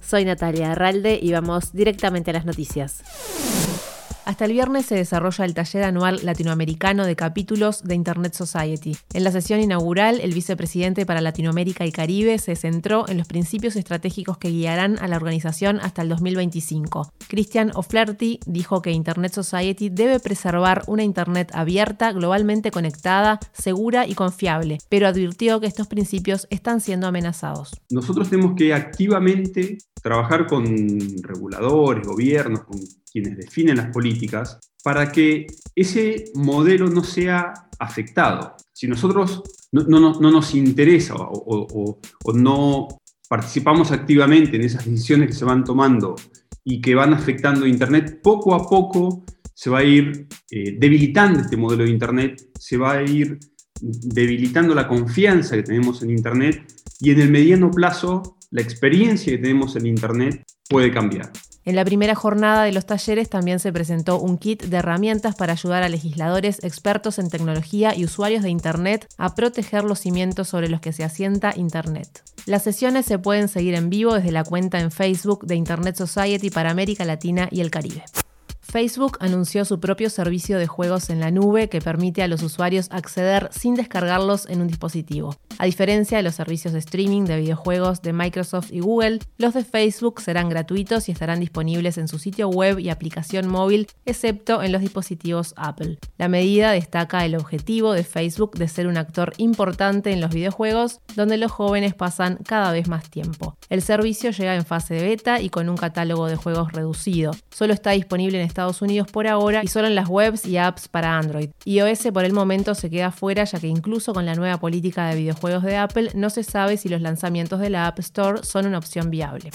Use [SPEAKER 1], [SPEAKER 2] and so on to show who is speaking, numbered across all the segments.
[SPEAKER 1] Soy Natalia Arralde y vamos directamente a las noticias. Hasta el viernes se desarrolla el taller anual latinoamericano de capítulos de Internet Society. En la sesión inaugural, el vicepresidente para Latinoamérica y Caribe se centró en los principios estratégicos que guiarán a la organización hasta el 2025. Christian O'Flaherty dijo que Internet Society debe preservar una Internet abierta, globalmente conectada, segura y confiable, pero advirtió que estos principios están siendo amenazados.
[SPEAKER 2] Nosotros tenemos que activamente trabajar con reguladores, gobiernos, con quienes definen las políticas, para que ese modelo no sea afectado. Si nosotros no, nos interesa o, no participamos activamente en esas decisiones que se van tomando y que van afectando Internet, poco a poco se va a ir eh, debilitando este modelo de Internet, se va a ir debilitando la confianza que tenemos en Internet y en el mediano plazo la experiencia que tenemos en Internet puede cambiar.
[SPEAKER 1] En la primera jornada de los talleres también se presentó un kit de herramientas para ayudar a legisladores, expertos en tecnología y usuarios de Internet a proteger los cimientos sobre los que se asienta Internet. Las sesiones se pueden seguir en vivo desde la cuenta en Facebook de Internet Society para América Latina y el Caribe. Facebook anunció su propio servicio de juegos en la nube que permite a los usuarios acceder sin descargarlos en un dispositivo. A diferencia de los servicios de streaming de videojuegos de Microsoft y Google, los de Facebook serán gratuitos y estarán disponibles en su sitio web y aplicación móvil, excepto en los dispositivos Apple. La medida destaca el objetivo de Facebook de ser un actor importante en los videojuegos, donde los jóvenes pasan cada vez más tiempo. El servicio llega en fase de beta y con un catálogo de juegos reducido. Solo está disponible en Estados Estados Unidos por ahora y solo en las webs y apps para Android. iOS por el momento se queda fuera ya que incluso con la nueva política de videojuegos de Apple no se sabe si los lanzamientos de la App Store son una opción viable.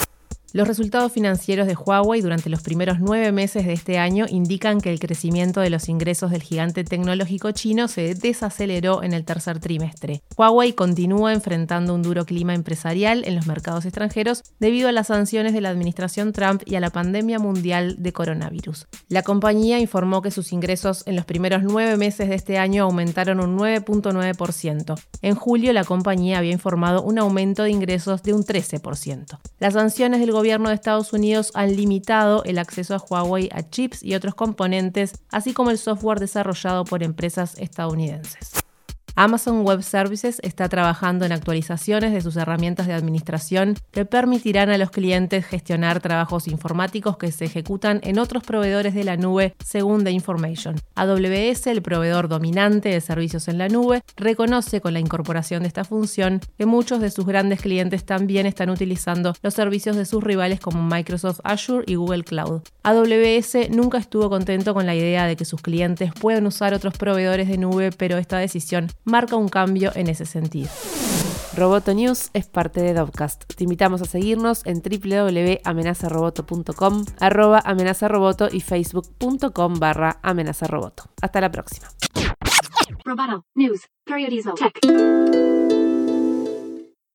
[SPEAKER 1] Los resultados financieros de Huawei durante los primeros nueve meses de este año indican que el crecimiento de los ingresos del gigante tecnológico chino se desaceleró en el tercer trimestre. Huawei continúa enfrentando un duro clima empresarial en los mercados extranjeros debido a las sanciones de la administración Trump y a la pandemia mundial de coronavirus. La compañía informó que sus ingresos en los primeros nueve meses de este año aumentaron un 9.9%. En julio, la compañía había informado un aumento de ingresos de un 13%. Las sanciones del gobierno gobierno de Estados Unidos han limitado el acceso a Huawei a chips y otros componentes, así como el software desarrollado por empresas estadounidenses. Amazon Web Services está trabajando en actualizaciones de sus herramientas de administración que permitirán a los clientes gestionar trabajos informáticos que se ejecutan en otros proveedores de la nube según The Information. AWS, el proveedor dominante de servicios en la nube, reconoce con la incorporación de esta función que muchos de sus grandes clientes también están utilizando los servicios de sus rivales como Microsoft Azure y Google Cloud. AWS nunca estuvo contento con la idea de que sus clientes puedan usar otros proveedores de nube, pero esta decisión marca un cambio en ese sentido. Roboto News es parte de Dovcast. Te invitamos a seguirnos en www.amenazaroboto.com, arroba amenazaroboto y facebook.com barra amenazaroboto. Hasta la próxima.